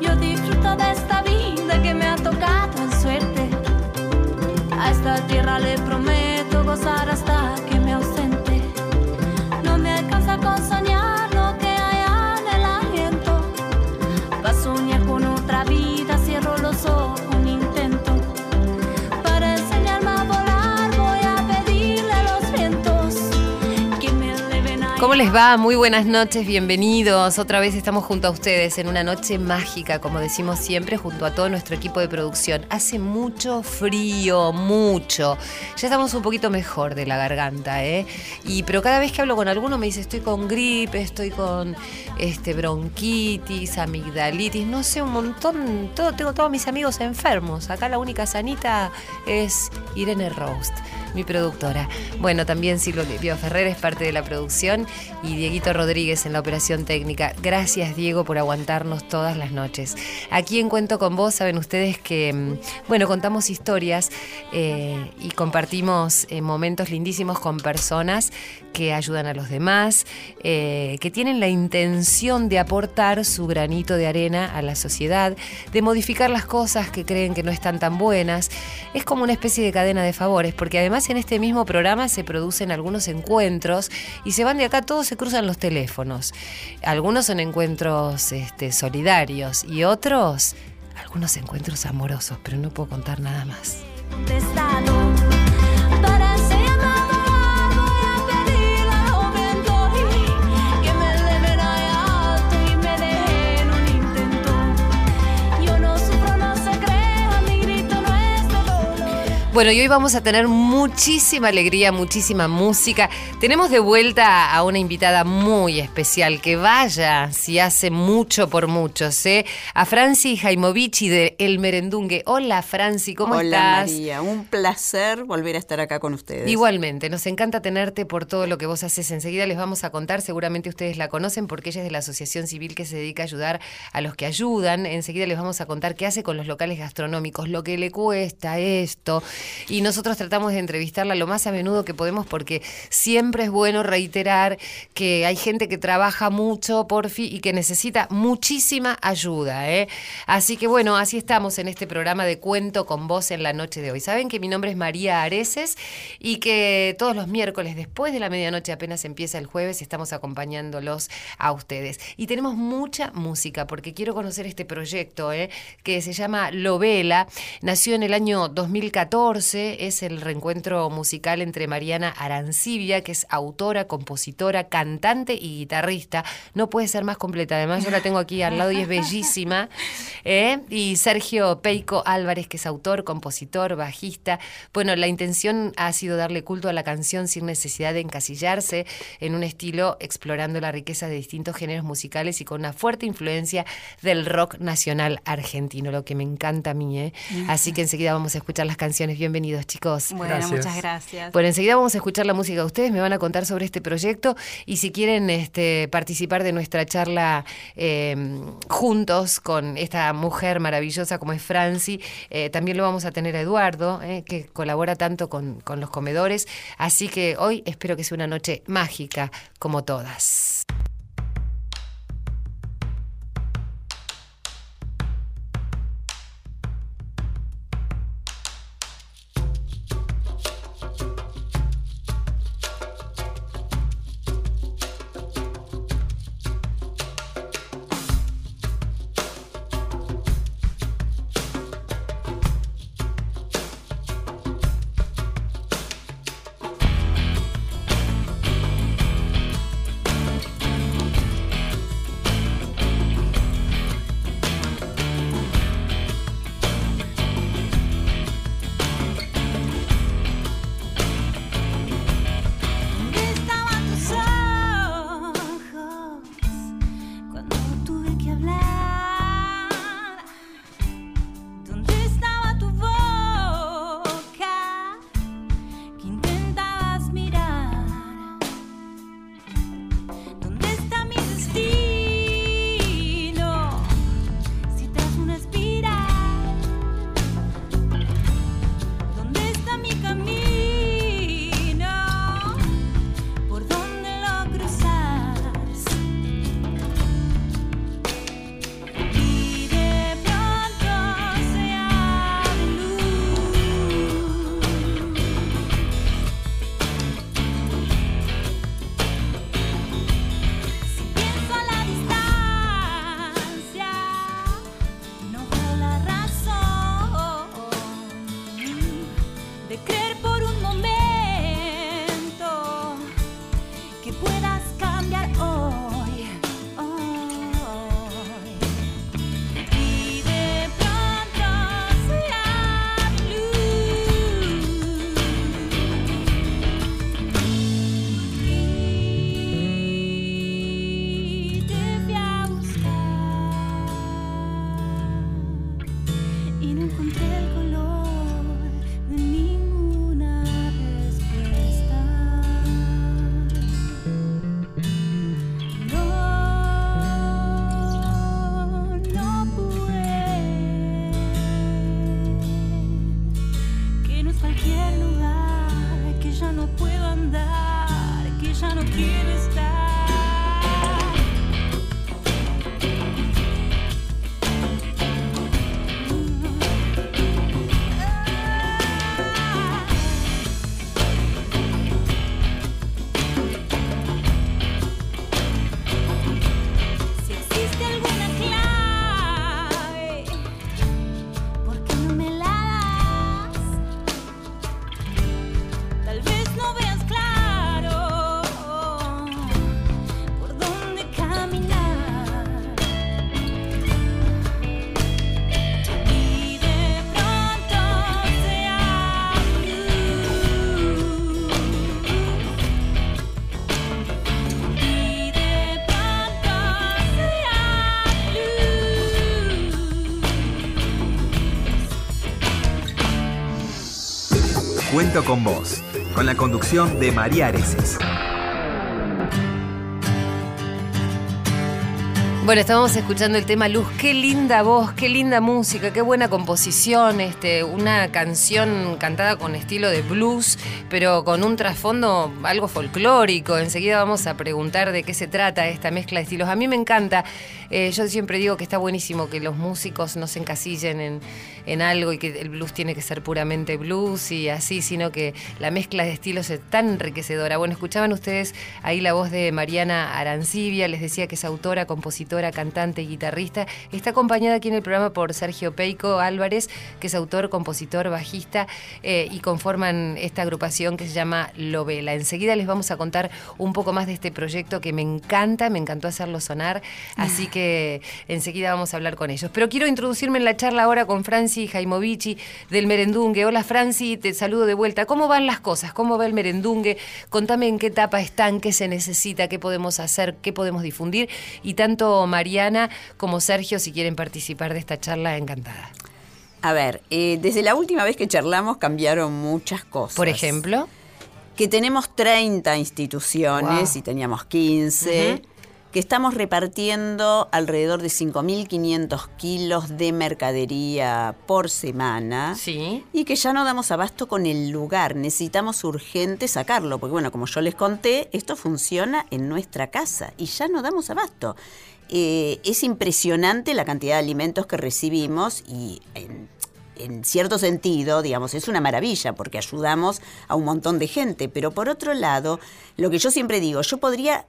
Yo disfruto de esta vida que me ha tocado en suerte. A esta tierra le prometo gozar ¿Cómo les va? Muy buenas noches, bienvenidos. Otra vez estamos junto a ustedes en una noche mágica, como decimos siempre, junto a todo nuestro equipo de producción. Hace mucho frío, mucho. Ya estamos un poquito mejor de la garganta, ¿eh? Y, pero cada vez que hablo con alguno me dice, estoy con gripe, estoy con este, bronquitis, amigdalitis, no sé, un montón. Todo, tengo todos mis amigos enfermos. Acá la única sanita es Irene Roast mi productora. Bueno, también Silvio Ferrer es parte de la producción y Dieguito Rodríguez en la operación técnica. Gracias, Diego, por aguantarnos todas las noches. Aquí en Cuento con Vos, saben ustedes que, mm, bueno, contamos historias eh, y compartimos eh, momentos lindísimos con personas que ayudan a los demás, eh, que tienen la intención de aportar su granito de arena a la sociedad, de modificar las cosas que creen que no están tan buenas. Es como una especie de cadena de favores, porque además en este mismo programa se producen algunos encuentros y se van de acá, todos se cruzan los teléfonos. Algunos son encuentros este, solidarios y otros, algunos encuentros amorosos, pero no puedo contar nada más. Bueno, y hoy vamos a tener muchísima alegría, muchísima música. Tenemos de vuelta a una invitada muy especial, que vaya si hace mucho por muchos, ¿eh? A Franci Jaimovici de El Merendungue. Hola, Franci, ¿cómo Hola estás? María, un placer volver a estar acá con ustedes. Igualmente, nos encanta tenerte por todo lo que vos haces. Enseguida les vamos a contar, seguramente ustedes la conocen porque ella es de la asociación civil que se dedica a ayudar a los que ayudan. Enseguida les vamos a contar qué hace con los locales gastronómicos, lo que le cuesta esto. Y nosotros tratamos de entrevistarla lo más a menudo que podemos porque siempre es bueno reiterar que hay gente que trabaja mucho, porfi, y que necesita muchísima ayuda. ¿eh? Así que bueno, así estamos en este programa de Cuento con Vos en la noche de hoy. Saben que mi nombre es María Areces y que todos los miércoles después de la medianoche apenas empieza el jueves estamos acompañándolos a ustedes. Y tenemos mucha música porque quiero conocer este proyecto ¿eh? que se llama Lovela. Nació en el año 2014, es el reencuentro musical entre Mariana Arancibia, que es autora, compositora, cantante y guitarrista. No puede ser más completa, además yo la tengo aquí al lado y es bellísima. ¿eh? Y Sergio Peico Álvarez, que es autor, compositor, bajista. Bueno, la intención ha sido darle culto a la canción sin necesidad de encasillarse en un estilo explorando la riqueza de distintos géneros musicales y con una fuerte influencia del rock nacional argentino, lo que me encanta a mí. ¿eh? Así que enseguida vamos a escuchar las canciones. Bienvenidos, chicos. Bueno, muchas gracias. Bueno, enseguida vamos a escuchar la música. Ustedes me van a contar sobre este proyecto y si quieren este, participar de nuestra charla eh, juntos con esta mujer maravillosa como es Franci, eh, también lo vamos a tener a Eduardo, eh, que colabora tanto con, con los comedores. Así que hoy espero que sea una noche mágica como todas. Con vos, con la conducción de María Areces. Bueno, estábamos escuchando el tema Luz, qué linda voz, qué linda música, qué buena composición, este, una canción cantada con estilo de blues, pero con un trasfondo algo folclórico. Enseguida vamos a preguntar de qué se trata esta mezcla de estilos. A mí me encanta, eh, yo siempre digo que está buenísimo que los músicos no se encasillen en, en algo y que el blues tiene que ser puramente blues y así, sino que la mezcla de estilos es tan enriquecedora. Bueno, escuchaban ustedes ahí la voz de Mariana Arancibia, les decía que es autora, compositora, cantante y guitarrista. Está acompañada aquí en el programa por Sergio Peico Álvarez, que es autor, compositor, bajista eh, y conforman esta agrupación que se llama Lovela. Enseguida les vamos a contar un poco más de este proyecto que me encanta, me encantó hacerlo sonar, así que enseguida vamos a hablar con ellos. Pero quiero introducirme en la charla ahora con Franci Jaimovici del Merendungue. Hola Franci, te saludo de vuelta. ¿Cómo van las cosas? ¿Cómo va el Merendungue? Contame en qué etapa están, qué se necesita, qué podemos hacer, qué podemos difundir. Y tanto Mariana como Sergio, si quieren participar de esta charla, encantada. A ver, eh, desde la última vez que charlamos cambiaron muchas cosas. Por ejemplo, Que tenemos 30 instituciones Wow. y teníamos 15. Que estamos repartiendo alrededor de 5.500 kilos de mercadería por semana. sí. Y que ya no damos abasto con el lugar, necesitamos urgente sacarlo, porque bueno, como yo les conté, esto funciona en nuestra casa y ya no damos abasto. Eh, es impresionante la cantidad de alimentos que recibimos y en, en cierto sentido, digamos, es una maravilla porque ayudamos a un montón de gente, pero por otro lado, lo que yo siempre digo, yo podría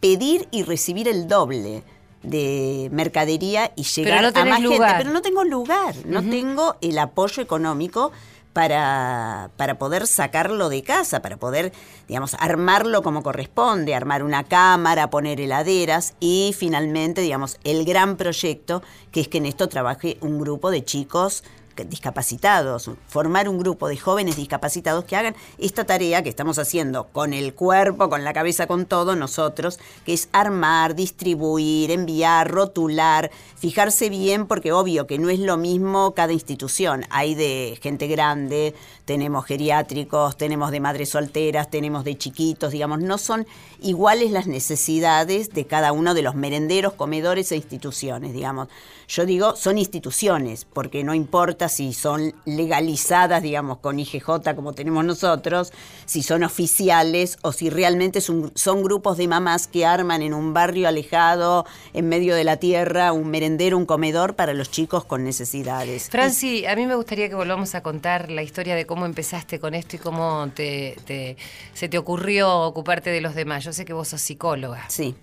pedir y recibir el doble de mercadería y llegar no a más gente, pero no tengo lugar, no tengo el apoyo económico para, para poder sacarlo de casa, para poder, digamos, armarlo como corresponde, armar una cámara, poner heladeras y finalmente, digamos, el gran proyecto que es que en esto trabaje un grupo de chicos discapacitados, formar un grupo de jóvenes discapacitados que hagan esta tarea que estamos haciendo con el cuerpo, con la cabeza, con todo nosotros, que es armar, distribuir, enviar, rotular, fijarse bien, porque obvio que no es lo mismo cada institución. Hay de gente grande, tenemos geriátricos, tenemos de madres solteras, tenemos de chiquitos, digamos, no son iguales las necesidades de cada uno de los merenderos, comedores e instituciones, digamos. Yo digo, son instituciones, porque no importa si son legalizadas, digamos, con IGJ como tenemos nosotros, si son oficiales o si realmente son, grupos de mamás que arman en un barrio alejado, en medio de la tierra, un merendero, un comedor para los chicos con necesidades. Franci, a mí me gustaría que volvamos a contar la historia de cómo empezaste con esto y cómo te, se te ocurrió ocuparte de los demás. Yo sé que vos sos psicóloga. Sí.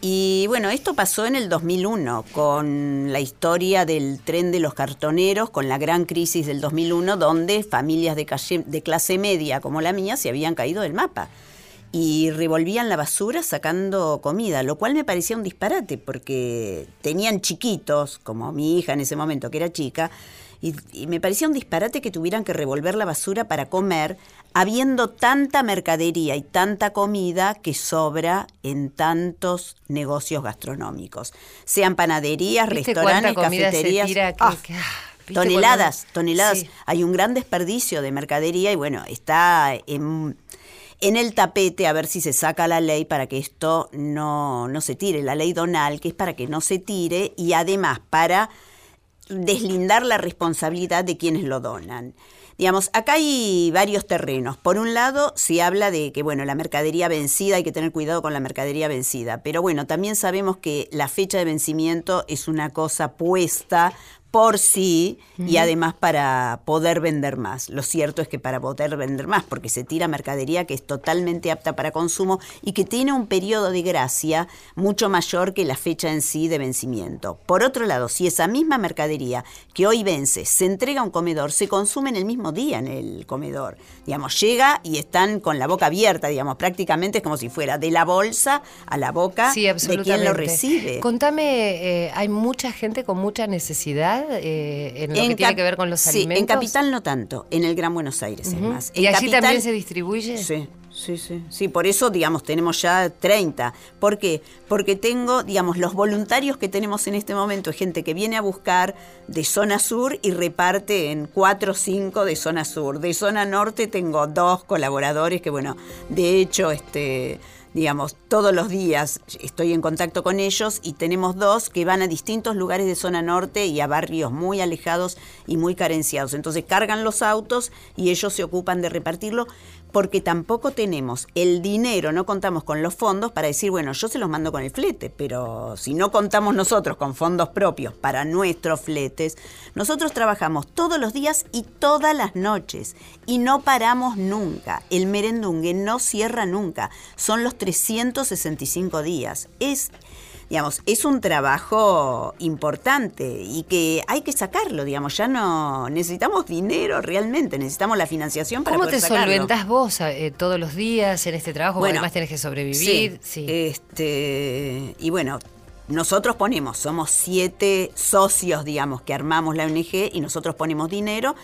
Y bueno, esto pasó en el 2001 con la historia del tren de los cartoneros, con la gran crisis del 2001, donde familias de, de clase media como la mía se habían caído del mapa y revolvían la basura sacando comida, lo cual me parecía un disparate porque tenían chiquitos, como mi hija en ese momento que era chica, y, me parecía un disparate que tuvieran que revolver la basura para comer, habiendo tanta mercadería y tanta comida que sobra en tantos negocios gastronómicos, sean panaderías, restaurantes, cafeterías. Ah, ah, toneladas, toneladas. Hay un gran desperdicio de mercadería y bueno, está en en el tapete a ver si se saca la ley para que esto no, no se tire, la ley donal, que es para que no se tire y además para deslindar la responsabilidad de quienes lo donan. Digamos, acá hay varios terrenos. Por un lado, se habla de que, bueno, la mercadería vencida, hay que tener cuidado con la mercadería vencida. Pero bueno, también sabemos que la fecha de vencimiento es una cosa puesta por sí y además para poder vender más. Lo cierto es que para poder vender más, porque se tira mercadería que es totalmente apta para consumo y que tiene un periodo de gracia mucho mayor que la fecha en sí de vencimiento. Por otro lado, si esa misma mercadería que hoy vence se entrega a un comedor, se consume en el mismo día en el comedor. Digamos, llega y están con la boca abierta, digamos, prácticamente es como si fuera de la bolsa a la boca de quien lo recibe. Contame, eh, hay mucha gente con mucha necesidad eh, en lo que tiene que ver con los sí, alimentos? en Capital no tanto, en el Gran Buenos Aires es más. ¿Y allí también se distribuye? Sí. Sí, sí, sí, por eso, digamos, tenemos ya 30. ¿Por qué? Porque tengo, digamos, los voluntarios que tenemos en este momento, es gente que viene a buscar de zona sur y reparte en 4 o 5 de zona sur. De zona norte tengo dos colaboradores que, bueno, de hecho, este digamos, todos los días estoy en contacto con ellos y tenemos dos que van a distintos lugares de zona norte y a barrios muy alejados y muy carenciados. Entonces cargan los autos y ellos se ocupan de repartirlo porque tampoco tenemos el dinero, no contamos con los fondos para decir, bueno, yo se los mando con el flete, pero si no contamos nosotros con fondos propios para nuestros fletes, nosotros trabajamos todos los días y todas las noches y no paramos nunca. El merendungue no cierra nunca, son los 365 días. Es digamos, es un trabajo importante y que hay que sacarlo, digamos, ya no necesitamos dinero realmente, necesitamos la financiación para ¿Cómo te solventas vos eh, todos los días en este trabajo? Bueno, además tenés que sobrevivir. Sí, Este, y bueno, nosotros ponemos, somos siete socios, digamos, que armamos la ONG y nosotros ponemos dinero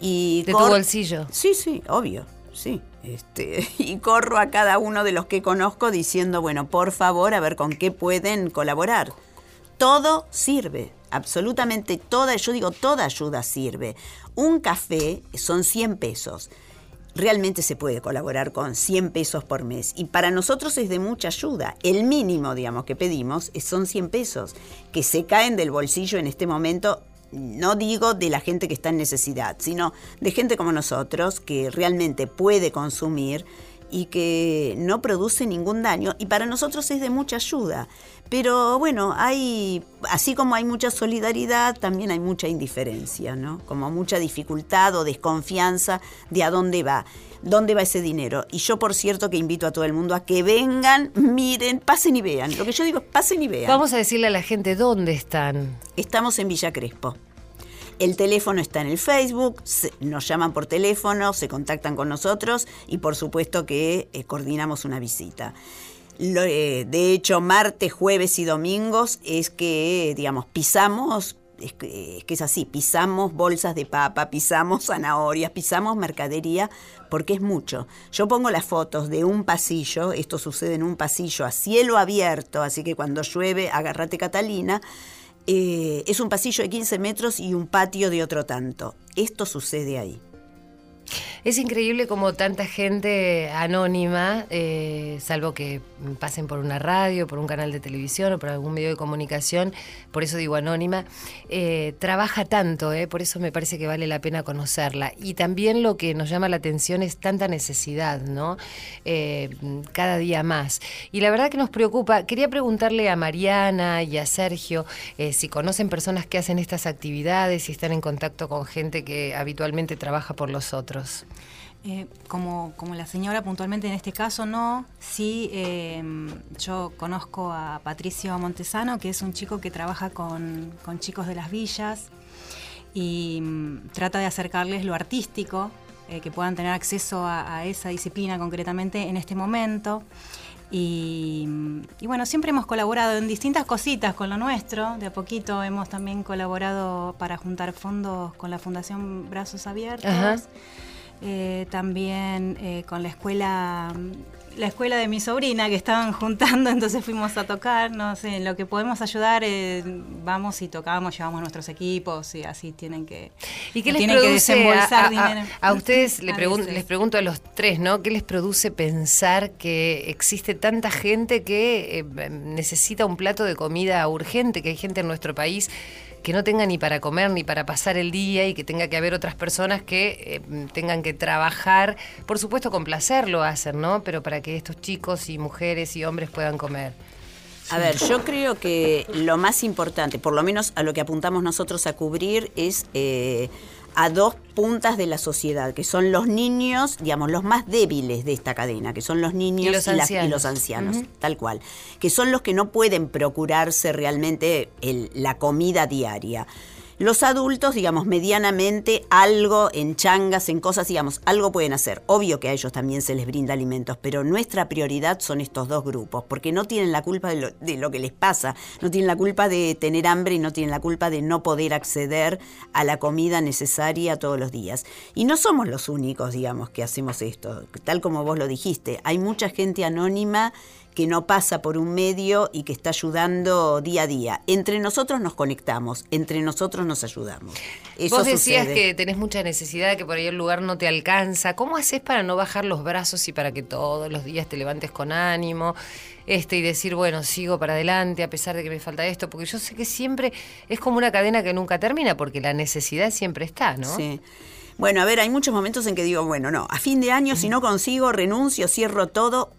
y... ¿De tu bolsillo? Sí, sí, obvio, sí. Este, y corro a cada uno de los que conozco diciendo, bueno, por favor, a ver con qué pueden colaborar. Todo sirve, absolutamente toda, yo digo, toda ayuda sirve. Un café son 100 pesos. Realmente se puede colaborar con 100 pesos por mes y para nosotros es de mucha ayuda. El mínimo, digamos, que pedimos son 100 pesos, que se caen del bolsillo en este momento no digo de la gente que está en necesidad, sino de gente como nosotros que realmente puede consumir y que no produce ningún daño y para nosotros es de mucha ayuda. Pero bueno, hay, así como hay mucha solidaridad, también hay mucha indiferencia, ¿no? Como mucha dificultad o desconfianza de a dónde va, dónde va ese dinero. Y yo, por cierto, que invito a todo el mundo a que vengan, miren, pasen y vean. Lo que yo digo es pasen y vean. Vamos a decirle a la gente dónde están. Estamos en Villa Crespo. El teléfono está en el Facebook, nos llaman por teléfono, se contactan con nosotros y por supuesto que eh, coordinamos una visita. Eh, de hecho, martes, jueves y domingos es que, digamos, pisamos es que, es así, pisamos bolsas de papa, pisamos zanahorias, pisamos mercadería, porque es mucho. Yo pongo las fotos de un pasillo, esto sucede en un pasillo a cielo abierto, así que cuando llueve, agárrate Catalina, eh, es un pasillo de 15 metros y un patio de otro tanto. Esto sucede ahí. Es increíble como tanta gente anónima, eh, salvo que pasen por una radio, por un canal de televisión o por algún medio de comunicación, por eso digo anónima, eh, trabaja tanto, eh, por eso me parece que vale la pena conocerla. Y también lo que nos llama la atención es tanta necesidad, ¿no? cada día más. Y la verdad que nos preocupa, quería preguntarle a Mariana y a Sergio si conocen personas que hacen estas actividades, si están en contacto con gente que habitualmente trabaja por los otros. Eh, como, como la señora puntualmente en este caso no, sí eh, yo conozco a Patricio Montesano, que es un chico que trabaja con, con chicos de las villas y mm, trata de acercarles lo artístico, eh, que puedan tener acceso a esa disciplina concretamente en este momento. Y, mm, y bueno, siempre hemos colaborado en distintas cositas con lo nuestro. De a poquito hemos también colaborado para juntar fondos con la Fundación Brazos Abiertos. Eh, también eh, con la escuela la escuela de mi sobrina que estaban juntando, entonces fuimos a tocar, no sé, en lo que podemos ayudar, eh, vamos y tocamos, llevamos nuestros equipos y así tienen que, ¿Y qué les tienen que a, desembolsar a- a- dinero. a ustedes, le A pregun- veces. les pregunto a los tres, ¿no? ¿Qué les produce pensar que existe tanta gente que eh, necesita un plato de comida urgente, que hay gente en nuestro país que no tenga ni para comer ni para pasar el día y que tenga que haber otras personas que eh, tengan que trabajar, por supuesto con placer lo hacen, ¿no? Pero para que estos chicos y mujeres y hombres puedan comer. A ver, yo creo que lo más importante, por lo menos a lo que apuntamos nosotros a cubrir, es eh, a dos puntas de la sociedad, que son los niños, digamos, los más débiles de esta cadena, que son los niños Y los las- ancianos. los ancianos, tal cual, que son los que no pueden procurarse realmente el- la comida diaria. Los adultos, digamos, medianamente algo en changas, en cosas, digamos, algo pueden hacer. Obvio que a ellos también se les brinda alimentos, pero nuestra prioridad son estos dos grupos, porque no tienen la culpa de lo, de lo que les pasa, no tienen la culpa de tener hambre y no tienen la culpa de no poder acceder a la comida necesaria todos los días. Y no somos los únicos, digamos, que hacemos esto. Tal como vos lo dijiste, hay mucha gente anónima que no pasa por un medio y que está ayudando día a día. Entre nosotros nos conectamos, entre nosotros nos ayudamos. Eso Vos decías sucede. que tenés mucha necesidad, que por ahí el lugar no te alcanza. ¿Cómo haces para no bajar los brazos y para que todos los días te levantes con ánimo? Este, y decir, bueno, sigo para adelante a pesar de que me falta esto, porque yo sé que siempre es como una cadena que nunca termina, porque la necesidad siempre está, ¿no? Sí. Bueno, a ver, hay muchos momentos en que digo, bueno, no, a fin de año si no consigo, renuncio, cierro todo,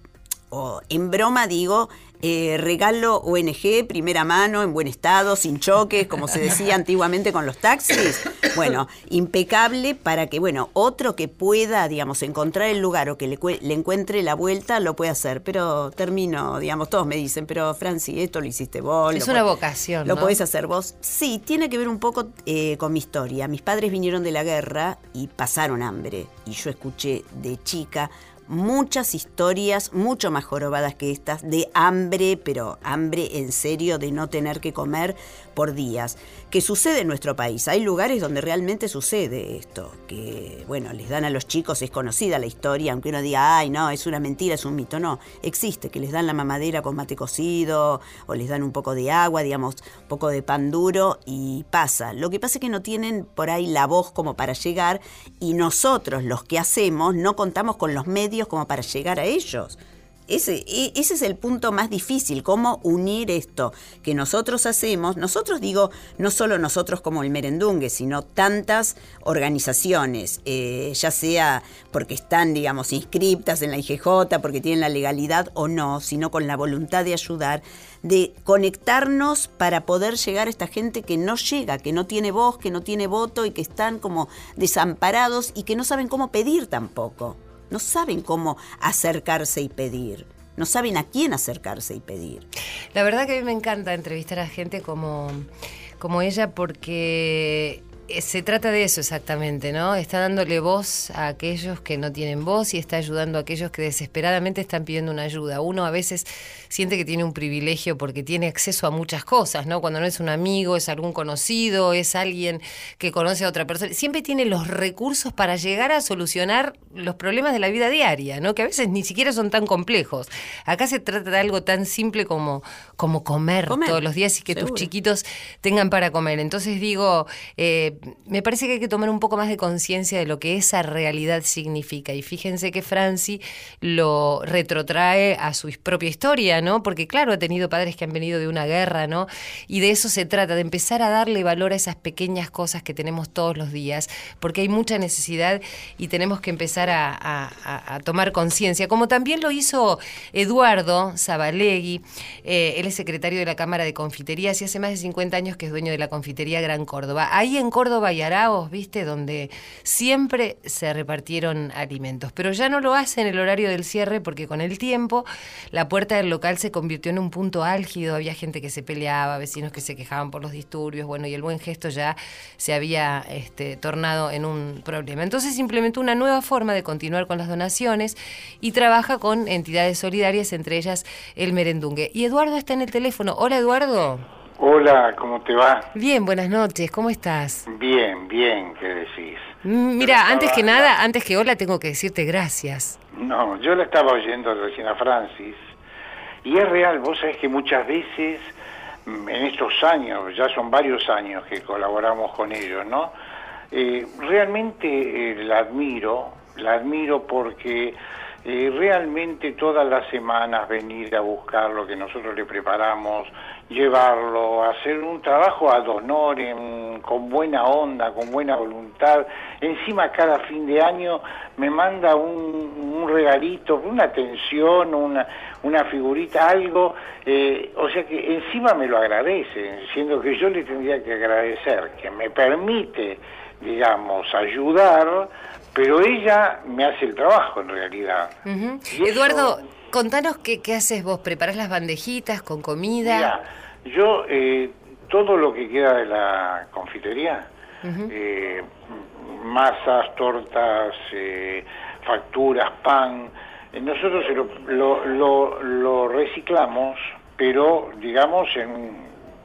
o en broma digo, eh, regalo ONG, primera mano, en buen estado, sin choques, como se decía antiguamente con los taxis. Bueno, impecable para que, bueno, otro que pueda, digamos, encontrar el lugar o que le, cue- le encuentre la vuelta, lo puede hacer. Pero termino, digamos, todos me dicen, pero Franci, esto lo hiciste vos. Es una vocación, Lo ¿no? podés hacer vos. Sí, tiene que ver un poco eh, con mi historia. Mis padres vinieron de la guerra y pasaron hambre. Y yo escuché de chica muchas historias, mucho más jorobadas que estas, de hambre, pero hambre en serio, de no tener que comer por días. Que sucede en nuestro país. Hay lugares donde realmente sucede esto. Que, bueno, les dan a los chicos, es conocida la historia, aunque uno diga, ay, no, es una mentira, es un mito. No, existe, que les dan la mamadera con mate cocido, o les dan un poco de agua, digamos, un poco de pan duro, y pasa. Lo que pasa es que no tienen por ahí la voz como para llegar, y nosotros, los que hacemos, no contamos con los medios como para llegar a ellos. Ese, e- ese es el punto más difícil, cómo unir esto que nosotros hacemos, nosotros digo, no solo nosotros como el merendungue, sino tantas organizaciones, eh, ya sea porque están, digamos, inscriptas en la IGJ, porque tienen la legalidad o no, sino con la voluntad de ayudar, de conectarnos para poder llegar a esta gente que no llega, que no tiene voz, que no tiene voto y que están como desamparados y que no saben cómo pedir tampoco no saben cómo acercarse y pedir, no saben a quién acercarse y pedir. La verdad que a mí me encanta entrevistar a gente como, como ella porque se trata de eso exactamente, ¿no? Está dándole voz a aquellos que no tienen voz y está ayudando a aquellos que desesperadamente están pidiendo una ayuda. Uno a veces siente que tiene un privilegio porque tiene acceso a muchas cosas, ¿no? Cuando no es un amigo, es algún conocido, es alguien que conoce a otra persona. Siempre tiene los recursos para llegar a solucionar los problemas de la vida diaria, ¿no? Que a veces ni siquiera son tan complejos. Acá se trata de algo tan simple como, como comer, Comer, todos los días y que tus chiquitos tengan para comer. Entonces digo, eh, me parece que hay que tomar un poco más de conciencia de lo que esa realidad significa. Y fíjense que Franci lo retrotrae a su propia historia, ¿no? Porque claro, ha tenido padres que han venido de una guerra, ¿no? Y de eso se trata, de empezar a darle valor a esas pequeñas cosas que tenemos todos los días, porque hay mucha necesidad y tenemos que empezar a, tomar conciencia, como también lo hizo Eduardo Zabalegui, eh, él es secretario de la Cámara de Confiterías y hace más de 50 años que es dueño de la confitería Gran Córdoba. Ahí en Córdoba Córdoba ¿viste? Donde siempre se repartieron alimentos. Pero ya no lo hace en el horario del cierre porque con el tiempo la puerta del local se convirtió en un punto álgido, había gente que se peleaba, vecinos que se quejaban por los disturbios, bueno, y el buen gesto ya se había este, tornado en un problema. Entonces implementó una nueva forma de continuar con las donaciones y trabaja con entidades solidarias, entre ellas el Merendungue. Y Eduardo está en el teléfono. Hola Eduardo. Hola, ¿cómo te va? Bien, buenas noches, ¿cómo estás? Bien, bien, ¿qué decís? Mm, Mira, antes que nada, antes que hola, tengo que decirte gracias. No, yo la estaba oyendo recién a Francis y es real, vos sabés que muchas veces mm, en estos años, ya son varios años que colaboramos con ellos, ¿no? Eh, realmente eh, la admiro, la admiro porque eh, realmente todas las semanas venir a buscar lo que nosotros le preparamos, llevarlo, hacer un trabajo ad honorem, con buena onda, con buena voluntad. Encima cada fin de año me manda un, un regalito, una atención, una, una figurita, algo, eh, o sea que encima me lo agradece, siendo que yo le tendría que agradecer, que me permite, digamos, ayudar, pero ella me hace el trabajo en realidad. Eso- Eduardo, contanos qué, qué haces vos, ¿preparás las bandejitas con comida? Mira, yo eh, todo lo que queda de la confitería, eh, masas, tortas, eh, facturas, pan, eh, nosotros lo, lo, lo- lo reciclamos, pero digamos en,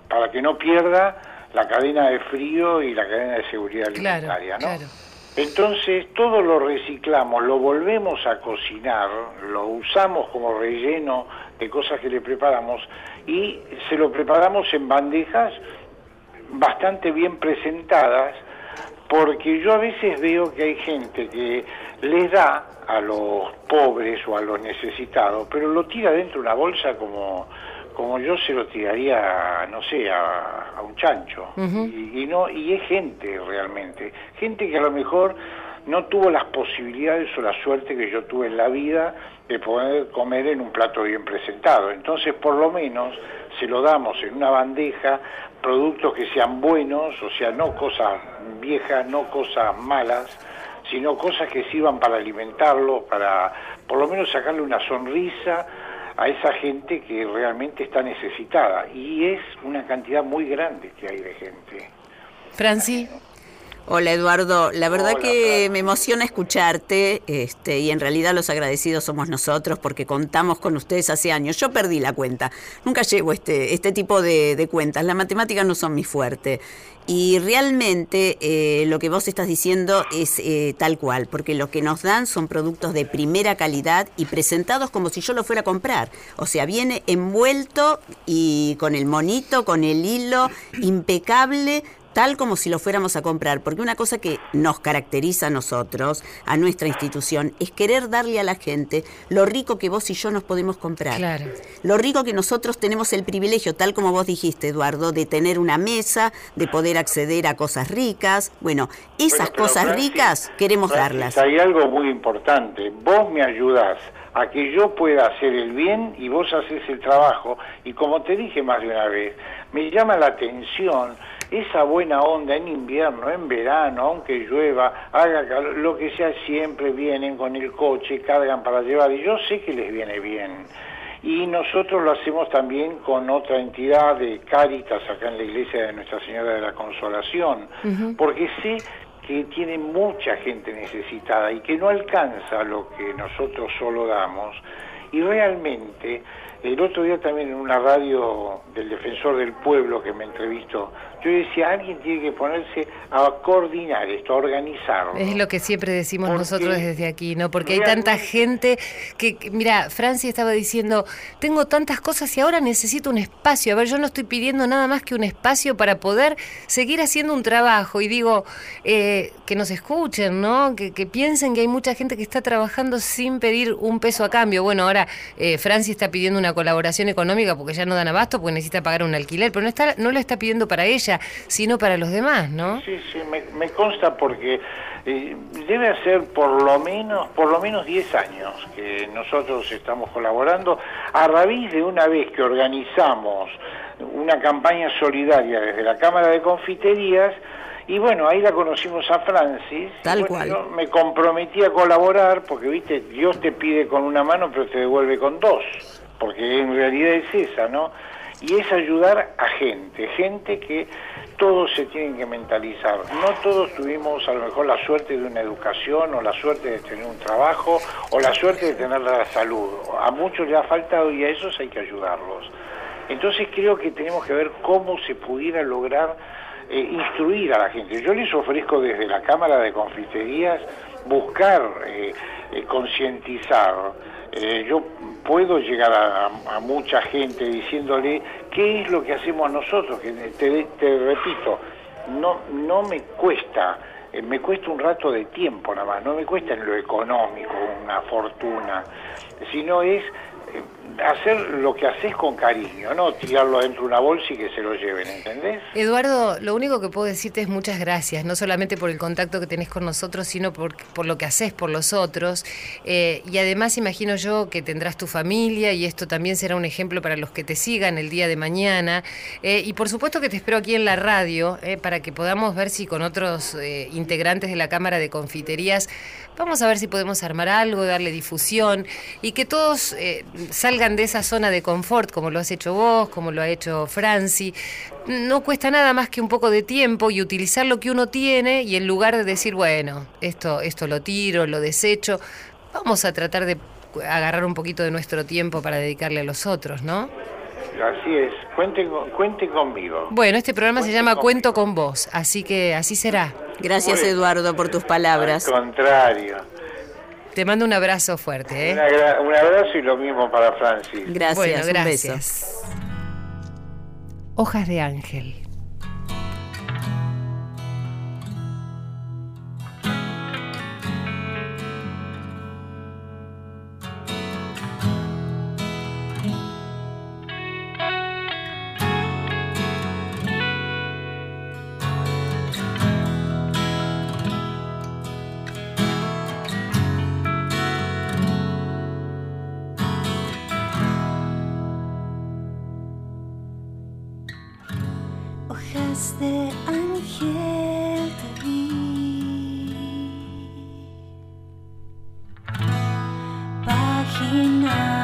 para que no pierda la cadena de frío y la cadena de seguridad Claro, alimentaria, ¿no? claro. Entonces todo lo reciclamos, lo volvemos a cocinar, lo usamos como relleno de cosas que le preparamos y se lo preparamos en bandejas bastante bien presentadas porque yo a veces veo que hay gente que les da a los pobres o a los necesitados, pero lo tira dentro de una bolsa como como yo se lo tiraría, no sé, a, a un chancho. y, y no y es gente realmente, gente que a lo mejor no tuvo las posibilidades o la suerte que yo tuve en la vida de poder comer en un plato bien presentado. Entonces, por lo menos, se lo damos en una bandeja productos que sean buenos, o sea, no cosas viejas, no cosas malas, sino cosas que sirvan para alimentarlo, para por lo menos sacarle una sonrisa a esa gente que realmente está necesitada. Y es una cantidad muy grande que hay de gente. Franci, Hola Eduardo, la verdad Hola, que me emociona escucharte este, y en realidad los agradecidos somos nosotros porque contamos con ustedes hace años. Yo perdí la cuenta, nunca llevo este, este tipo de, de cuentas, las matemáticas no son mi fuerte. Y realmente eh, lo que vos estás diciendo es eh, tal cual, porque lo que nos dan son productos de primera calidad y presentados como si yo lo fuera a comprar. O sea, viene envuelto y con el monito, con el hilo, impecable, tal como si lo fuéramos a comprar, porque una cosa que nos caracteriza a nosotros, a nuestra institución, es querer darle a la gente lo rico que vos y yo nos podemos comprar. Claro. Lo rico que nosotros tenemos el privilegio, tal como vos dijiste, Eduardo, de tener una mesa, de poder acceder a cosas ricas. Bueno, esas pero cosas Francis, ricas queremos Francis, darlas. Hay algo muy importante. Vos me ayudás a que yo pueda hacer el bien y vos haces el trabajo. Y como te dije más de una vez, me llama la atención esa buena onda en invierno, en verano, aunque llueva, haga calor, lo que sea, siempre vienen con el coche, cargan para llevar. Y yo sé que les viene bien. Y nosotros lo hacemos también con otra entidad de Cáritas acá en la iglesia de Nuestra Señora de la Consolación, porque sé que tiene mucha gente necesitada y que no alcanza lo que nosotros solo damos. Y realmente, el otro día también en una radio del Defensor del Pueblo que me entrevistó, yo decía, alguien tiene que ponerse a coordinar esto, a organizarlo. es lo que siempre decimos Porque nosotros desde aquí, ¿no? Porque hay tanta gente que, que- mira, Franci estaba diciendo, tengo tantas cosas y ahora necesito un espacio. A ver, yo no estoy pidiendo nada más que un espacio para poder seguir haciendo un trabajo. Y digo, eh, que nos escuchen, ¿no? Que, que piensen que hay mucha gente que está trabajando sin pedir un peso a cambio. Bueno, ahora eh, Franci está pidiendo una colaboración económica porque ya no dan abasto, porque necesita pagar un alquiler, pero no, está, no lo está pidiendo para ella, sino para los demás, ¿no? Sí, sí, me, me consta porque eh, debe hacer por lo menos por lo menos 10 años que nosotros estamos colaborando a raíz de una vez que organizamos una campaña solidaria desde la Cámara de Confiterías Y bueno, ahí la conocimos a Francis. Tal Bueno, cual. Yo me comprometí a colaborar porque, viste, Dios te pide con una mano, pero te devuelve con dos. Porque en realidad es esa, ¿no? Y es ayudar a gente, gente que todos se tienen que mentalizar. No todos tuvimos a lo mejor la suerte de una educación o la suerte de tener un trabajo o la suerte de tener la salud. A muchos le ha faltado y a esos hay que ayudarlos. Entonces creo que tenemos que ver cómo se pudiera lograr eh, instruir a la gente. Yo les ofrezco desde la Cámara de Confiterías buscar eh, eh, concientizar. Eh, yo puedo llegar a, mucha gente diciéndole qué es lo que hacemos nosotros, que te, repito, no, no me cuesta, eh, me cuesta un rato de tiempo nada más, no me cuesta en lo económico una fortuna, sino es hacer lo que haces con cariño, no tirarlo dentro de una bolsa y que se lo lleven, ¿entendés? Eduardo, lo único que puedo decirte es muchas gracias, no solamente por el contacto que tenés con nosotros, sino por, por lo que haces por los otros. Eh, y además imagino yo que tendrás tu familia y esto también será un ejemplo para los que te sigan el día de mañana. Eh, y por supuesto que te espero aquí en la radio eh, para que podamos ver si con otros integrantes de la Cámara de Confiterías vamos a ver si podemos armar algo, darle difusión y que todos salgan de esa zona de confort, como lo has hecho vos, como lo ha hecho Franci. No cuesta nada más que un poco de tiempo y utilizar lo que uno tiene y en lugar de decir, bueno, esto, esto lo tiro, lo desecho, vamos a tratar de agarrar un poquito de nuestro tiempo para dedicarle a los otros, ¿no? Así es, cuente, con- cuente conmigo. Bueno, este programa se llama conmigo. Cuento con vos, así que así será. Gracias. Eduardo, por tus palabras. Al contrario. Te mando un abrazo fuerte, ¿eh? Un abrazo y lo mismo para Francis. Gracias, bueno, un beso. gracias. Hojas de ángel. Páginas de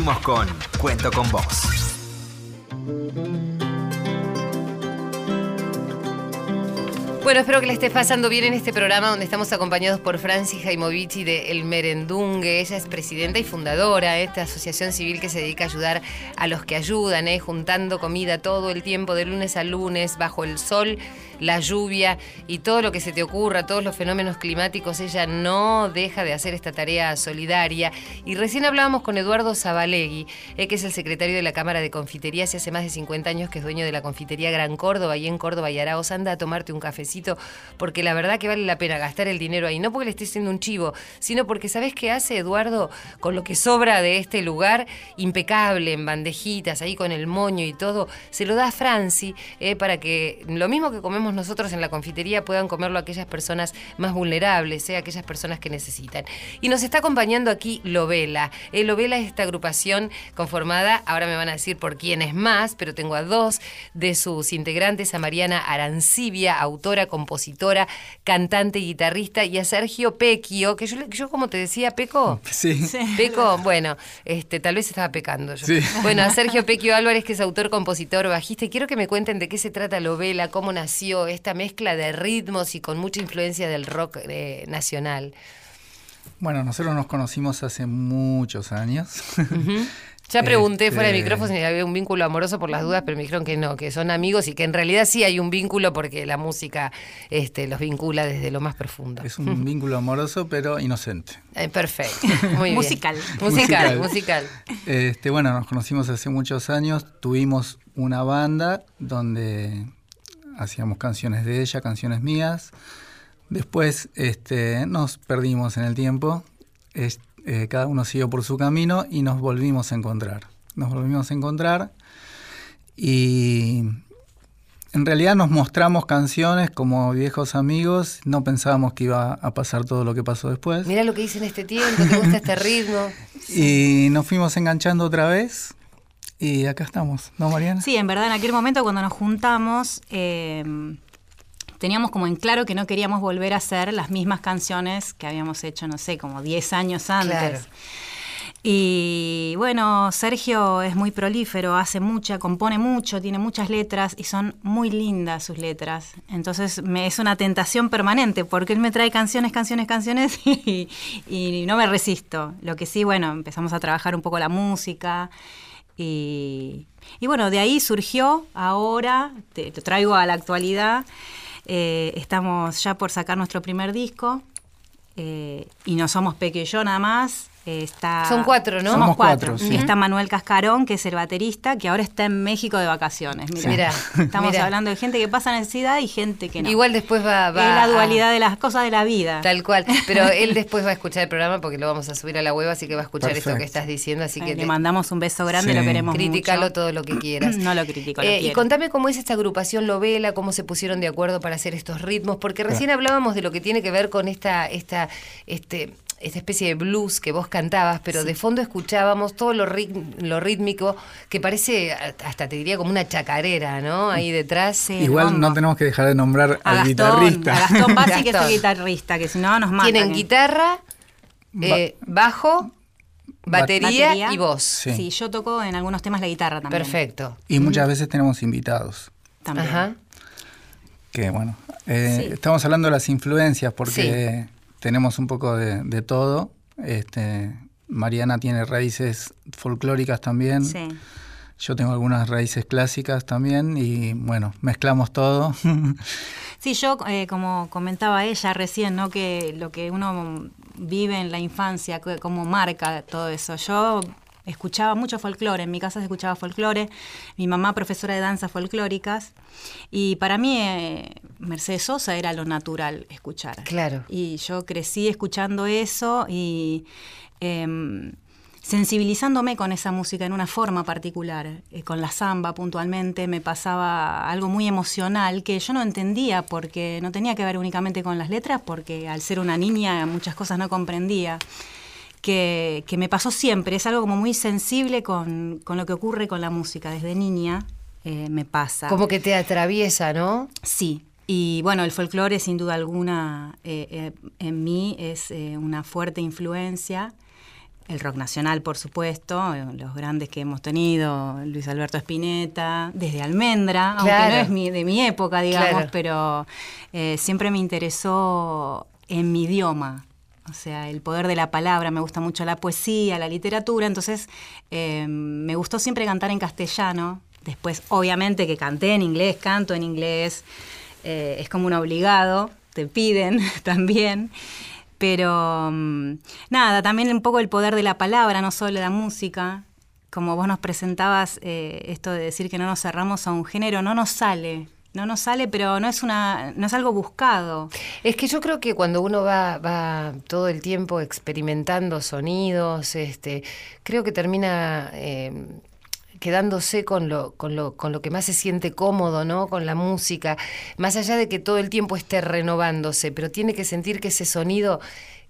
Seguimos con Cuento con Vos. Bueno, espero que le esté pasando bien en este programa donde estamos acompañados por Francis Jaimovici de El Merendungue. Ella es presidenta y fundadora de esta asociación civil que se dedica a ayudar a los que ayudan, ¿eh? juntando comida todo el tiempo, de lunes a lunes, bajo el sol la lluvia y todo lo que se te ocurra, todos los fenómenos climáticos, ella no deja de hacer esta tarea solidaria. Y recién hablábamos con Eduardo Zabalegui, eh, que es el secretario de la Cámara de Confiterías y hace más de 50 años que es dueño de la confitería Gran Córdoba y en Córdoba y Araos. Anda a tomarte un cafecito porque la verdad que vale la pena gastar el dinero ahí, no porque le esté haciendo un chivo, sino porque ¿sabes qué hace Eduardo con lo que sobra de este lugar? Impecable, en bandejitas, ahí con el moño y todo, se lo da a Franci eh, para que lo mismo que comemos nosotros en la confitería puedan comerlo aquellas personas más vulnerables, ¿eh? aquellas personas que necesitan. Y nos está acompañando aquí Lovela. Eh, Lovela es esta agrupación conformada, ahora me van a decir por quién es más, pero tengo a dos de sus integrantes, a Mariana Arancibia, autora, compositora, cantante y guitarrista, y a Sergio Pequio, que yo, yo como te decía, Peco. Sí. Peco, bueno, este, tal vez estaba pecando yo. Sí. Bueno, a Sergio Pequio Álvarez, que es autor, compositor, bajista, y quiero que me cuenten de qué se trata Lovela, cómo nació, esta mezcla de ritmos y con mucha influencia del rock eh, nacional. Bueno, nosotros nos conocimos hace muchos años. Ya pregunté Este- fuera de micrófono si había un vínculo amoroso por las dudas, pero me dijeron que no, que son amigos y que en realidad sí hay un vínculo porque la música este, los vincula desde lo más profundo. Es un vínculo amoroso, pero inocente. Eh, perfecto, muy bien. Musical. Musical, Musical. musical. Este, bueno, nos conocimos hace muchos años. Tuvimos una banda donde hacíamos canciones de ella, canciones mías. Después este, nos perdimos en el tiempo. Es- eh, cada uno siguió por su camino y nos volvimos a encontrar. Nos volvimos a encontrar y en realidad nos mostramos canciones como viejos amigos. No pensábamos que iba a pasar todo lo que pasó después. Mira lo que hice en este tiempo, te gusta este ritmo. Y nos fuimos enganchando otra vez y acá estamos, ¿no, Mariana? Sí, en verdad, en aquel momento cuando nos juntamos, eh, teníamos como en claro que no queríamos volver a hacer las mismas canciones que habíamos hecho, no sé, como 10 años antes. Claro. Y bueno, Sergio es muy prolífero, hace mucha, compone mucho, tiene muchas letras y son muy lindas sus letras. Entonces me, es una tentación permanente porque él me trae canciones, canciones, canciones y, y no me resisto. Lo que sí, bueno, empezamos a trabajar un poco la música y, bueno, de ahí surgió ahora, te, traigo a la actualidad, eh, estamos ya por sacar nuestro primer disco eh, y no somos Peque y yo nada más. Eh, está, Son cuatro, ¿no? Somos, cuatro. cuatro, sí. Está Manuel Cascarón, que es el baterista, que ahora está en México de vacaciones. Mira, Mirá, estamos mirá. hablando de gente que pasa necesidad y gente que no. Igual después va, va es la a- dualidad de las cosas de la vida. Tal cual. Pero él después va a escuchar el programa porque lo vamos a subir a la web, así que va a escuchar esto que estás diciendo. Así Eh, que le te- mandamos un beso grande, Sí. lo queremos Criticalo mucho. todo lo que quieras. No lo critico, lo Eh, y contame cómo es esta agrupación Lovela, cómo se pusieron de acuerdo para hacer estos ritmos, porque recién hablábamos de lo que tiene que ver con esta, esta, este, esta especie de blues que vos cantabas, pero de fondo escuchábamos todo lo, lo rítmico que parece, hasta te diría, como una chacarera, ¿no? Ahí detrás. Igual no tenemos que dejar de nombrar a al Gastón, guitarrista. a Gastón Bassi, que es el guitarrista, que si no nos mata. Tienen guitarra, eh, bajo, batería, Batería. y voz. Sí. Sí. yo toco en algunos temas la guitarra también. Perfecto. Y muchas veces tenemos invitados. También. Ajá. Que bueno, eh, Sí. estamos hablando de las influencias porque tenemos un poco de, de todo. Este, Mariana tiene raíces folclóricas también. Sí. Yo tengo algunas raíces clásicas también y bueno, mezclamos todo. Sí, yo, eh, como comentaba ella recién, ¿no? que lo que uno vive en la infancia, cómo marca todo eso. Yo escuchaba mucho folclore, en mi casa se escuchaba folclore, mi mamá profesora de danzas folclóricas, y para mí eh, Mercedes Sosa era lo natural escuchar. Claro. Y yo crecí escuchando eso y em, sensibilizándome con esa música en una forma particular. Eh, con la samba puntualmente me pasaba algo muy emocional que yo no entendía porque no tenía que ver únicamente con las letras, porque al ser una niña muchas cosas no comprendía. Que, que me pasó siempre, es algo como muy sensible con, con lo que ocurre con la música. Desde niña eh, me pasa. Como que te atraviesa, ¿no? Sí, y bueno, el folclore sin duda alguna eh, eh, en mí es una fuerte influencia. el rock nacional, por supuesto, los grandes que hemos tenido, Luis Alberto Spinetta, desde Almendra, aunque Claro. no es mi, de mi época, digamos, Claro. pero siempre me interesó en mi idioma. O sea, el poder de la palabra, me gusta mucho la poesía, la literatura, entonces eh, me gustó siempre cantar en castellano. Después, obviamente, que canté en inglés, canto en inglés, eh, es como un obligado, te piden también. Pero mm, nada, también un poco el poder de la palabra, no solo la música. Como vos nos presentabas, eh, esto de decir que no nos cerramos a un género, no nos sale. No nos sale, pero no es una, no es algo buscado. Es que yo creo que cuando uno va, va todo el tiempo experimentando sonidos, este, creo que termina eh, quedándose con lo, con, lo, con lo que más se siente cómodo, ¿no? Con la música, más allá de que todo el tiempo esté renovándose, pero tiene que sentir que ese sonido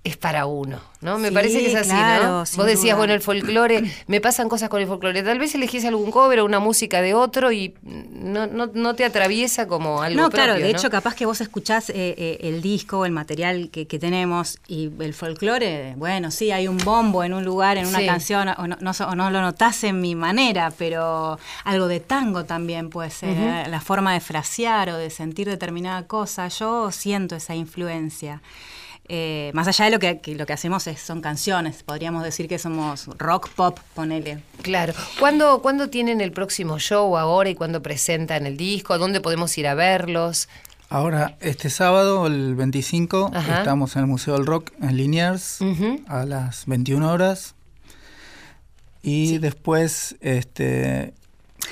es para uno, ¿no? Me Sí, parece que es así, claro, ¿no? Vos decías, duda. bueno, el folclore, me pasan cosas con el folclore. Tal vez elegís algún cover o una música de otro y no, no, no te atraviesa como algo No, claro, de ¿no? hecho, capaz que vos escuchás eh, eh, el disco, el material que, que tenemos y el folclore, bueno, sí, hay un bombo en un lugar, en una Sí. canción, o no, no, o no lo notás en mi manera, pero algo de tango también puede ser, eh, la forma de frasear o de sentir determinada cosa, yo siento esa influencia. Eh, más allá de lo que, que lo que hacemos es, son canciones, podríamos decir que somos rock pop, ponele. Claro. ¿Cuándo, ¿Cuándo tienen el próximo show ahora y cuándo presentan el disco? ¿Dónde podemos ir a verlos? Ahora, este sábado, el 25, Ajá. estamos en el Museo del Rock en Liniers Ujú. a las 21 horas. Y después este,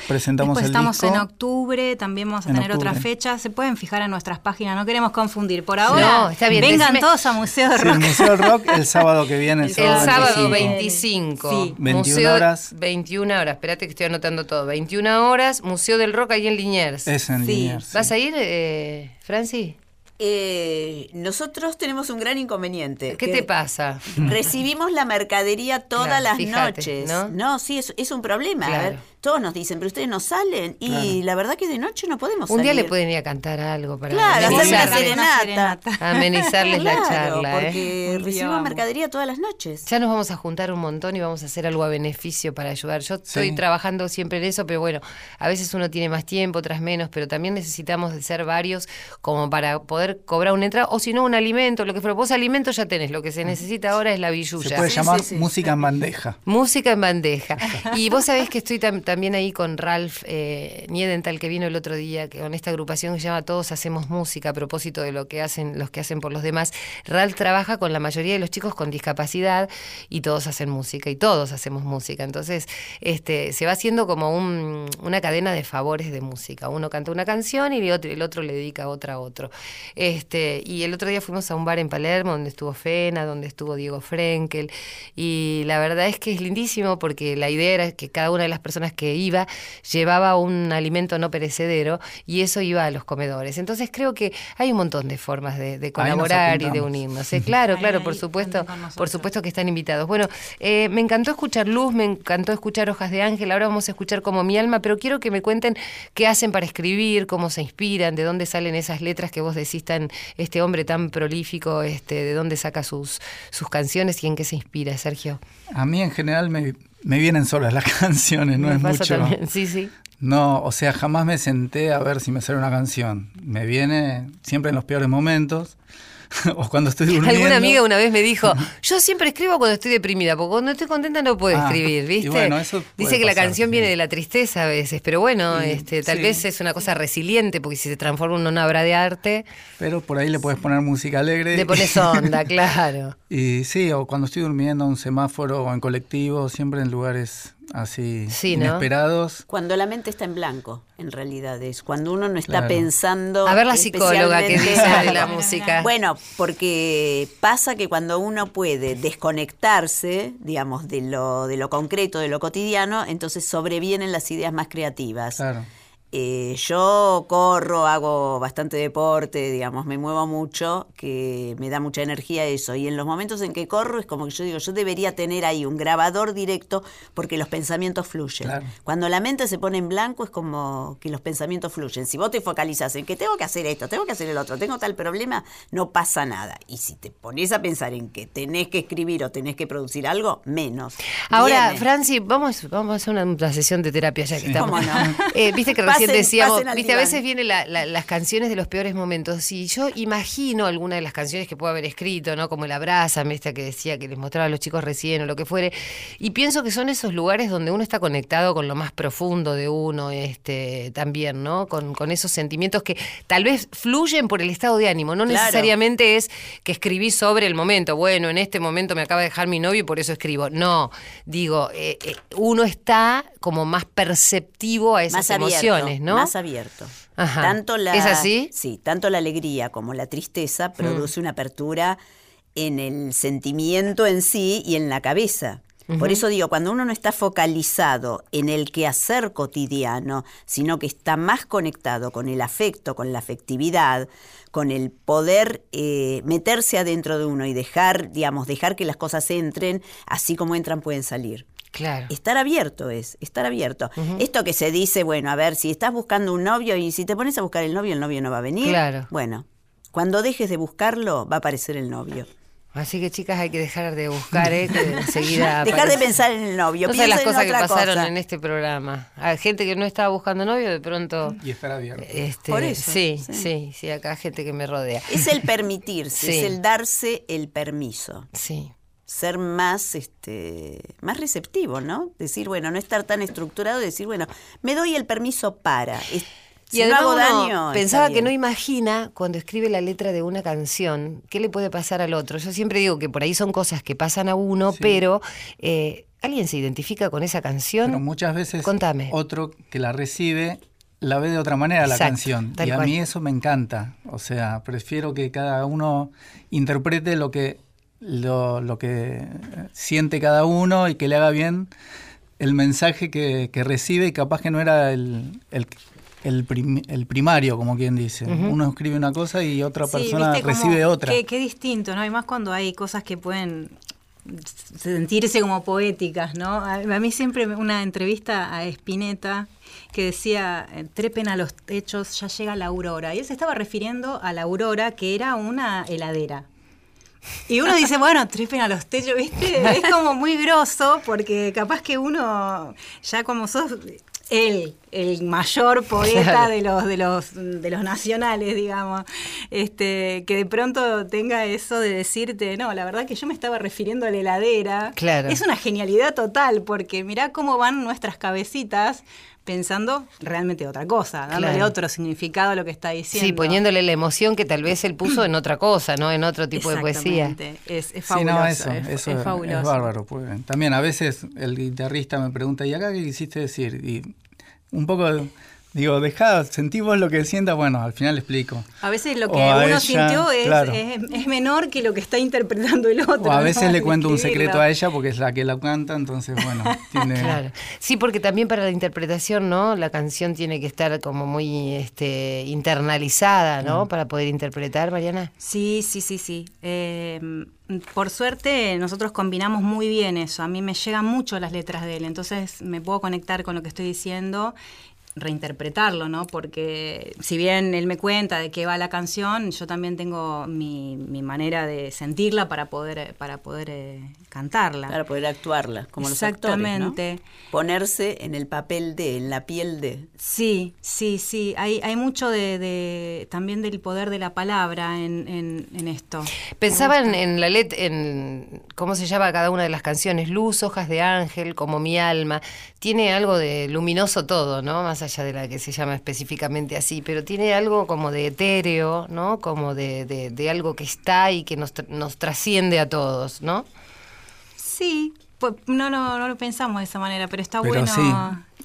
presentamos Después el estamos disco. en octubre, también vamos a En tener otra octubre. fecha. Se pueden fijar en nuestras páginas, no queremos confundir. Por ahora, No, está bien, vengan decime- todos a Museo de Sí, Rock. el Museo del Rock el sábado que viene, el El sábado, sábado 25. 25. Sí. 21 Museo- horas. 21 horas. Espérate que estoy anotando todo. 21 horas, Museo del Rock ahí en Liniers. Es en Sí. Liniers. sí. ¿Vas a ir, eh, Franci? Eh, nosotros tenemos un gran inconveniente. ¿Qué te pasa? Recibimos la mercadería todas Claro, las fíjate, noches. ¿no? ¿no? sí, es, es un problema. A ver, todos nos dicen, pero ustedes no salen. Y Claro. la verdad que de noche no podemos Un día salir. le pueden ir a cantar algo para Claro, hacer una amenizarles, serenata. amenizarles la charla. ¿eh? porque Un vamos. mercadería todas las noches. Ya nos vamos a juntar un montón y vamos a hacer algo a beneficio para ayudar. Yo estoy trabajando siempre en eso, pero bueno, a veces uno tiene más tiempo, otras menos, pero también necesitamos de ser varios como para poder cobrar una entrada, o si no, un alimento, lo que fuera. Vos alimento ya tenés, lo que se necesita ahora es la Se billulla. puede Sí, llamar sí, sí. música en bandeja. Música en bandeja. Y vos sabés que estoy tam- también ahí con Ralph eh, Niedental, que vino el otro día, que con esta agrupación que se llama Todos Hacemos Música, a propósito de lo que hacen los que hacen por los demás. Ralph trabaja con la mayoría de los chicos con discapacidad y todos hacen música y todos hacemos música. Entonces, este, se va haciendo como un- una cadena de favores de música. Uno canta una canción y el otro, el otro le dedica otra a otro. Este, y el otro día fuimos a un bar en Palermo donde estuvo Fena, donde estuvo Diego Frenkel. Y la verdad es que es lindísimo porque la idea era que cada una de las personas que iba llevaba un alimento no perecedero y eso iba a los comedores. Entonces creo que hay un montón de formas de, colaborar y de unirnos. ¿eh? Claro, Ahí, claro, ahí, por supuesto, por supuesto que están invitados. Bueno, eh, me encantó escuchar Luz, me encantó escuchar Hojas de Ángel, ahora vamos a escuchar como mi alma, pero quiero que me cuenten qué hacen para escribir, cómo se inspiran, de dónde salen esas letras que vos decís tan, este hombre tan prolífico, este, de dónde saca sus, sus canciones y en qué se inspira, Sergio. A mí en general me, me vienen solas las canciones, no Me es pasa mucho. también, Sí, sí. No, o sea, jamás me senté a ver si me sale una canción. Me viene siempre en los peores momentos. o cuando estoy durmiendo. Alguna amiga una vez me dijo, yo siempre escribo cuando estoy deprimida, porque cuando estoy contenta no puedo Ah, escribir, ¿viste? bueno, eso puede Dice que la canción sí. viene de la tristeza a veces, pero bueno, este, tal sí. vez es una cosa resiliente, porque si se transforma en una obra de arte, Pero por ahí le puedes poner música alegre. le pones onda, claro. Y sí, o cuando estoy durmiendo en un semáforo o en colectivo, siempre en lugares así Sí, ¿no? inesperados. Cuando la mente está en blanco, en realidad es. Cuando uno no está Claro. pensando. A ver la psicóloga que dice de la música. Bueno, porque pasa que cuando uno puede desconectarse, digamos, de lo, de lo concreto, de lo cotidiano, entonces sobrevienen las ideas más creativas. Claro. Eh, yo corro, hago bastante deporte, digamos, me muevo mucho, que me da mucha energía eso. Y en los momentos en que corro es como que yo digo, yo debería tener ahí un grabador directo porque los pensamientos fluyen. Claro. Cuando la mente se pone en blanco es como que los pensamientos fluyen. Si vos te focalizas en que tengo que hacer esto, tengo que hacer el otro, tengo tal problema, no pasa nada. Y si te pones a pensar en que tenés que escribir o tenés que producir algo, menos. Ahora, Viene. Franci, vamos, vamos a hacer una, una sesión de terapia ya que estamos. ¿Cómo no? Eh, Viste que recién decíamos, viste, a veces vienen la- la- las canciones de los peores momentos. Y yo imagino alguna de las canciones que puedo haber escrito, ¿no? Como el Abrázame, esta que decía que les mostraba a los chicos recién o lo que fuere. Y pienso que son esos lugares donde uno está conectado con lo más profundo de uno, este, también, ¿no? Con, con esos sentimientos que tal vez fluyen por el estado de ánimo, no Claro. necesariamente es que escribí sobre el momento. Bueno, en este momento me acaba de dejar mi novio y por eso escribo. No, digo, eh, eh, uno está como más perceptivo a esas más abierto, ¿no? Más abierto. Ajá. Tanto la, ¿Es así? Sí, tanto la alegría como la tristeza produce una apertura en el sentimiento en sí y en la cabeza. Por eso digo, cuando uno no está focalizado en el quehacer cotidiano, sino que está más conectado con el afecto, con la afectividad, con el poder eh, meterse adentro de uno y dejar, digamos, dejar que las cosas entren, así como entran pueden salir. Claro. Estar abierto es, estar abierto. Esto que se dice, bueno, a ver, si estás buscando un novio y si te pones a buscar el novio, el novio no va a venir. Claro. Bueno, cuando dejes de buscarlo, va a aparecer el novio. Así que chicas hay que dejar de buscar, ¿eh? Que enseguida Dejar de pensar en el novio. No sé las cosas en que pasaron cosa. en este programa. Hay gente que no estaba buscando novio, de pronto. Y estar abierto. Este, Por eso, sí, sí. sí, sí, acá hay gente que me rodea. Es el permitirse, Sí. es el darse el permiso. Sí. Ser más, este, más receptivo, ¿no? Decir, bueno, no estar tan estructurado, decir, bueno, me doy el permiso para. Es- si no hago daño. Pensaba que no imagina cuando escribe la letra de una canción qué le puede pasar al otro. Yo siempre digo que por ahí son cosas que pasan a uno, pero eh, ¿alguien se identifica con esa canción? Pero muchas veces Contame. otro que la recibe la ve de otra manera la canción. Y a cual. mí eso me encanta. O sea, prefiero que cada uno interprete lo que, lo, lo que siente cada uno y que le haga bien el mensaje que, que recibe y capaz que no era el, el, el prim- el primario, como quien dice. Uno escribe una cosa y otra Sí, persona viste, como recibe otra. Qué, qué distinto, ¿no? Y más cuando hay cosas que pueden sentirse como poéticas, ¿no? A, a mí siempre una entrevista a Spinetta que decía, eh, trepen a los techos, ya llega la aurora. Y él se estaba refiriendo a la aurora, que era una heladera. Y uno dice, bueno, trepen a los techos, ¿viste? Es como muy grosso, porque capaz que uno, ya como sos él, el mayor poeta Claro. de los, de los, de los nacionales, digamos, este, que de pronto tenga eso de decirte, no, la verdad que yo me estaba refiriendo a la heladera. Claro. Es una genialidad total, porque mirá cómo van nuestras cabecitas pensando realmente otra cosa, dándole Claro. otro significado a lo que está diciendo. Sí, poniéndole la emoción que tal vez él puso en otra cosa, ¿no? En otro tipo de poesía. Exactamente. Es, es Sí, fabuloso. no, eso, es, eso es es, fabuloso. bárbaro. pues. También a veces el guitarrista me pregunta, ¿y acá qué quisiste decir? Y un poco, digo, dejá, sentí vos lo que sienta, bueno, al final explico. A veces lo que uno ella, sintió es, claro. es, es menor que lo que está interpretando el otro. O a ¿no? veces le cuento un secreto a ella porque es la que la canta, entonces, bueno, tiene... Claro. Sí, porque también para la interpretación, ¿no? La canción tiene que estar como muy este, internalizada, ¿no? Mm. Para poder interpretar, Mariana. Sí, sí, sí, sí. Eh, por suerte nosotros combinamos muy bien eso. A mí me llegan mucho las letras de él, entonces me puedo conectar con lo que estoy diciendo reinterpretarlo, ¿no? Porque si bien él me cuenta de qué va la canción, yo también tengo mi, mi manera de sentirla para poder, para poder eh, cantarla. Para poder actuarla, como los actores, ¿no? Exactamente. Ponerse en el papel de, en la piel de. Sí, sí, sí. Hay, hay mucho de, de- también del poder de la palabra en, en, en esto. Pensaba en, en la letra, en cómo se llama cada una de las canciones, Luz, Hojas de Ángel, como mi alma. Tiene algo de luminoso todo, ¿no? Más allá de la que se llama específicamente así, pero tiene algo como de etéreo, ¿no? Como de, de- de algo que está y que nos, nos trasciende a todos, ¿no? Sí, pues, no, no, no lo pensamos de esa manera, pero está Pero bueno. sí,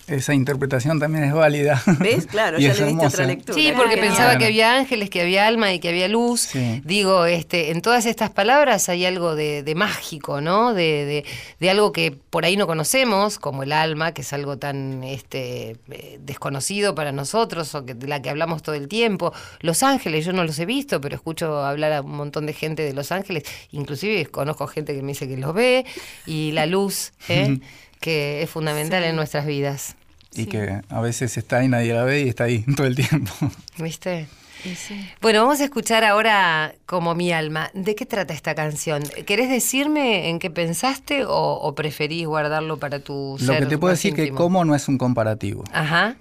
esa interpretación también es válida. ¿Ves? Claro, Y ya es le diste otra hermosa. lectura. Sí, porque Claro. pensaba que había ángeles, que había alma y que había luz. Sí. Digo, este, en todas estas palabras hay algo de, de mágico, ¿no? De, de- de algo que por ahí no conocemos, como el alma, que es algo tan este, eh, desconocido para nosotros, o que, de la que hablamos todo el tiempo. Los ángeles, yo no los he visto, pero escucho hablar a un montón de gente de los ángeles. Inclusive conozco gente que me dice que los ve. Y la luz, ¿eh? que es fundamental en nuestras vidas. Y que a veces está ahí, nadie la ve y está ahí todo el tiempo. ¿Viste? Bueno, vamos a escuchar ahora como mi alma. ¿De qué trata esta canción? ¿Querés decirme en qué pensaste o, o preferís guardarlo para tu Lo ser que te puedo decir que íntimo? cómo no es un comparativo. Ajá,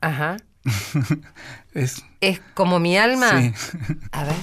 ajá. Es ¿Es como mi alma? Sí. A ver.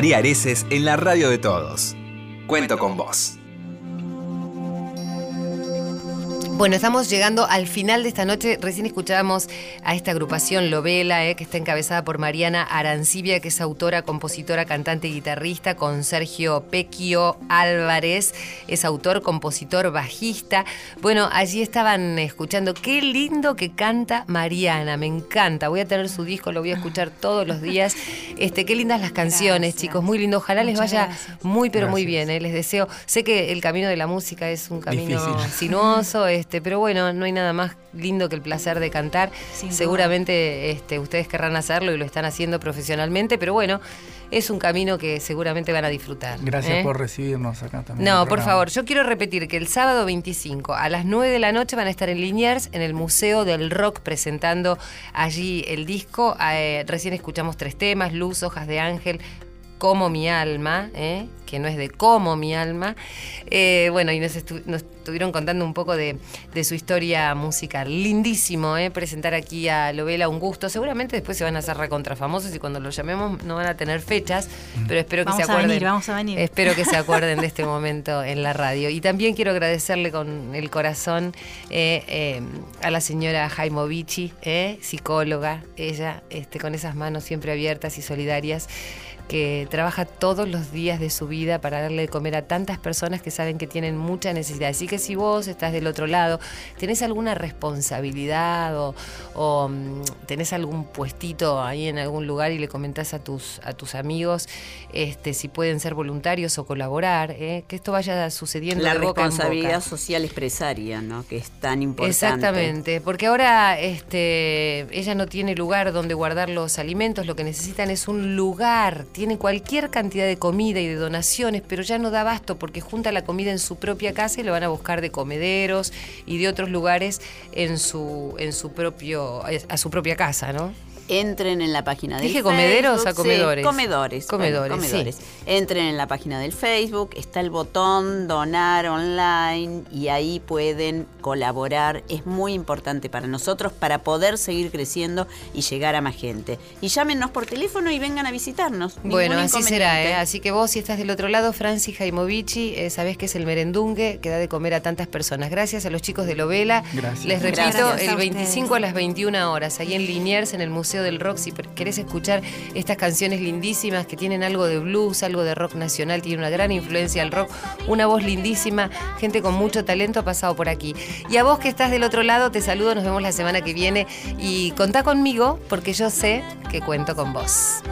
María Areces en la radio de todos. Cuento con vos. Bueno, estamos llegando al final de esta noche. Recién escuchábamos a esta agrupación Lovela, eh, que está encabezada por Mariana Arancibia, que es autora, compositora, cantante y guitarrista, con Sergio Pequio Álvarez, es autor, compositor, bajista. Bueno, allí estaban escuchando. Qué lindo que canta Mariana, me encanta. Voy a tener su disco, lo voy a escuchar todos los días. Este, qué lindas las canciones, Gracias. chicos. Muy lindo. Ojalá les vaya gracias. muy, pero muy bien. eh. Les deseo. Sé que el camino de la música es un camino Difícil. sinuoso, este, pero bueno, no hay nada más lindo que el placer de cantar. Sin. Seguramente este, ustedes querrán hacerlo y lo están haciendo profesionalmente, pero bueno, es un camino que seguramente van a disfrutar. Gracias ¿eh? por recibirnos acá también. No, por favor, yo quiero repetir que el sábado 25 a las 9 de la noche van a estar en Liniers, en el Museo del Rock, presentando allí el disco. Eh, recién escuchamos tres temas, Luz, Hojas de Ángel, Como mi alma, ¿eh? que no es de Como mi alma. Eh, bueno, y nos, estu- nos estuvieron contando un poco de, de su historia musical. Lindísimo, ¿eh? presentar aquí a Lovela, un gusto. Seguramente después se van a hacer recontra famosos y cuando los llamemos no van a tener fechas, pero espero que Vamos se a acuerden. venir, vamos a venir. Espero que se acuerden de este momento en la radio. Y también quiero agradecerle con el corazón eh, eh, a la señora Jaimovici, eh, psicóloga, ella este, con esas manos siempre abiertas y solidarias que trabaja todos los días de su vida para darle de comer a tantas personas que saben que tienen mucha necesidad. Así que si vos estás del otro lado, tenés alguna responsabilidad o, o, mm, tenés algún puestito ahí en algún lugar y le comentás a tus, a tus amigos este, si pueden ser voluntarios o colaborar, eh, que esto vaya sucediendo La de boca en boca. responsabilidad social empresaria, ¿no? Que es tan importante. Exactamente, porque ahora este, ella no tiene lugar donde guardar los alimentos, lo que necesitan es un lugar, tiene cualquier cantidad de comida y de donaciones, pero ya no da abasto porque junta la comida en su propia casa y lo van a buscar de comederos y de otros lugares en su, en su propio, a su propia casa, ¿no? Entren en la página del ¿Dije Facebook. comederos a sí, comedores? comedores. Comedores, bueno, comedores. Entren en la página del Facebook, está el botón donar online y ahí pueden colaborar. Es muy importante para nosotros para poder seguir creciendo y llegar a más gente. Y llámenos por teléfono y vengan a visitarnos. Ningún Bueno, así será. ¿eh? Así que vos, si estás del otro lado, Francis Jaimovici, eh, sabés que es el merendungue que da de comer a tantas personas. Gracias a los chicos de Lovela. Gracias. Les repito, Gracias a el ustedes. 25 a las 21 horas, ahí en Liniers, en el Museo del Rock, si querés escuchar estas canciones lindísimas que tienen algo de blues, algo de rock nacional, tiene una gran influencia al rock, una voz lindísima, gente con mucho talento ha pasado por aquí. Y a vos que estás del otro lado, te saludo, nos vemos la semana que viene y contá conmigo porque yo sé que cuento con vos.